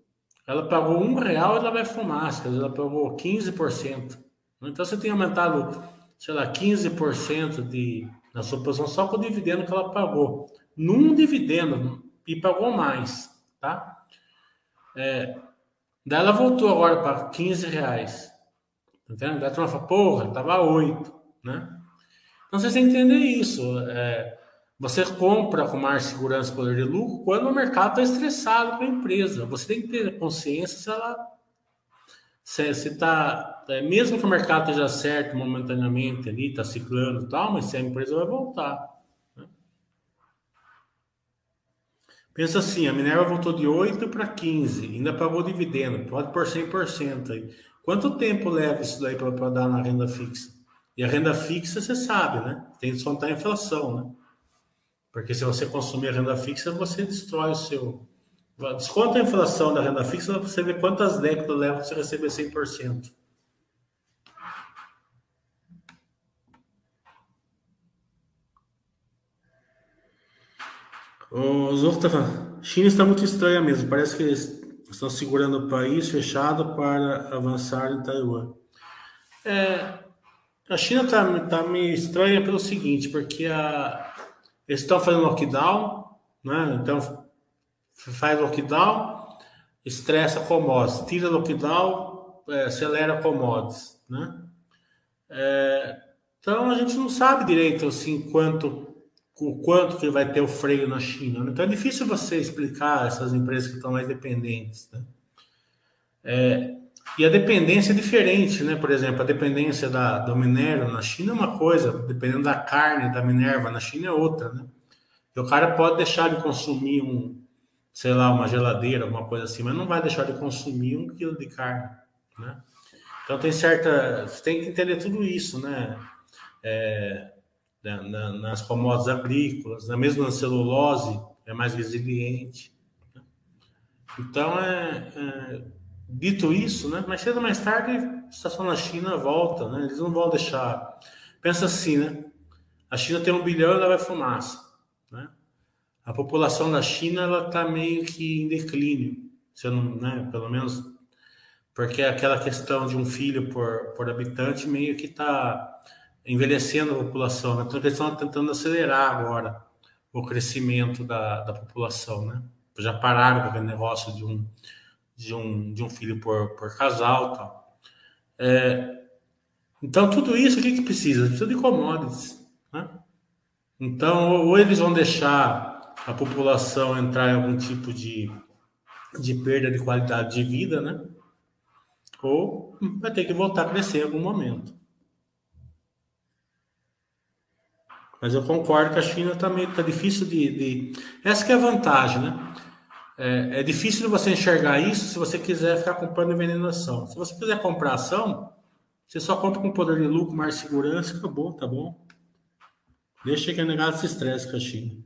ela pagou um real, ela vai fumar, ela pagou 15%. Então você tem aumentado, sei lá, 15% de, na sua posição só com o dividendo que ela pagou. Num dividendo, e pagou mais, tá? É, daí ela voltou agora para 15 reais. Tá entendendo? Daí a turma fala, porra, tava 8, né? Então vocês têm que entender isso. É, você compra com mais segurança e poder de lucro quando o mercado está estressado com a empresa. Você tem que ter consciência se ela. Se está. É, mesmo que o mercado esteja certo momentaneamente ali, está ciclando e tal, mas se a empresa vai voltar. Né? Pensa assim: a Minerva voltou de 8 para 15, ainda pagou dividendo, pode por 100% aí. Quanto tempo leva isso daí para dar na renda fixa? E a renda fixa, você sabe, né? Tem que descontar a inflação, né? Porque se você consumir a renda fixa, você destrói o seu. Desconta a inflação da renda fixa para você ver quantas décadas leva para você receber 100%. Os outros China está muito estranha mesmo. Parece que eles estão segurando o país fechado para avançar em Taiwan. É, A China está tá meio estranha pelo seguinte, porque a, eles estão fazendo lockdown, né? Então faz lockdown, estressa commodities, tira lockdown, é, acelera commodities, né? É, então a gente não sabe direito assim quanto o quanto que vai ter o freio na China. Né? Então é difícil você explicar essas empresas que estão mais dependentes. Né? É, e a dependência é diferente, né? Por exemplo, a dependência da, do minério na China é uma coisa, dependendo da carne da Minerva na China é outra, né? E o cara pode deixar de consumir um, sei lá, uma geladeira, alguma coisa assim, mas não vai deixar de consumir um quilo de carne, né? Então tem certa, tem que entender tudo isso, né? É, na, na, nas commodities agrícolas, né? mesmo na celulose é mais resiliente. Né? Então é, é Dito isso, né, mais cedo ou mais tarde, a situação na China volta, né? Eles não vão deixar. Pensa assim, né? A China tem um bilhão, ela vai fumaça, né? A população da China ela está meio que em declínio, se não, né? Pelo menos porque aquela questão de um filho por, por habitante meio que está envelhecendo a população, né? Então eles estão tentando acelerar agora o crescimento da, da população, né? Já pararam com aquele negócio de um de um, de um filho por, por casal tal. É, então, tudo isso, o que, que precisa? Precisa de commodities. Né? Então, ou eles vão deixar a população entrar em algum tipo de, de perda de qualidade de vida, né? ou vai ter que voltar a crescer em algum momento. Mas eu concordo que a China também está difícil de, de, Essa que é a vantagem, né? É, é, difícil você enxergar isso se você quiser ficar comprando envenenação. Se você quiser comprar ação, você só compra com poder de lucro, mais segurança, acabou, tá bom? Deixa que a negada se estresse com a China.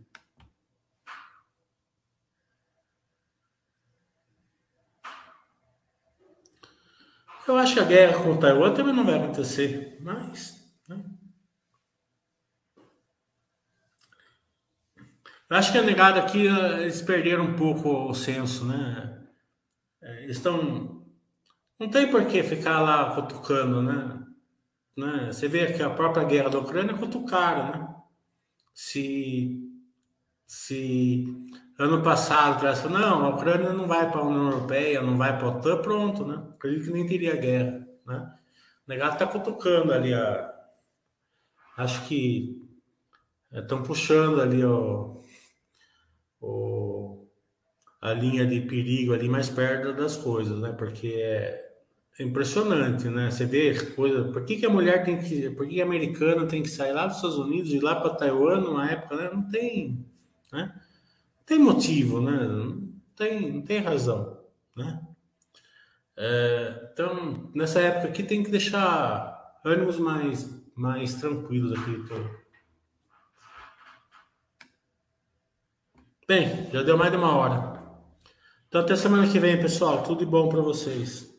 Eu acho que a guerra com Taiwan também não vai acontecer, mas. Né? Acho que a negada aqui, eles perderam um pouco o senso, né? É, eles estão. Não tem por que ficar lá cutucando, né? né? Você vê que a própria guerra da Ucrânia cutucaram, né? Se. Se ano passado tivesse não, a Ucrânia não vai para a União Europeia, não vai para a OTAN, pronto, né? Acredito que nem teria guerra, né? O negado está cutucando ali a. Acho que estão puxando ali o, a linha de perigo ali mais perto das coisas, né? Porque é, é impressionante, né? Você vê coisa. Por que, que a mulher tem que. Por que, que a americana tem que sair lá dos Estados Unidos e ir lá para Taiwan numa época, né? Não tem. Né? Não tem motivo, né? Não tem, não tem razão, né? É, então, nessa época aqui tem que deixar ânimos mais, mais tranquilos aqui. Tô. Bem, já deu mais de uma hora. Então até semana que vem, pessoal. Tudo de bom para vocês.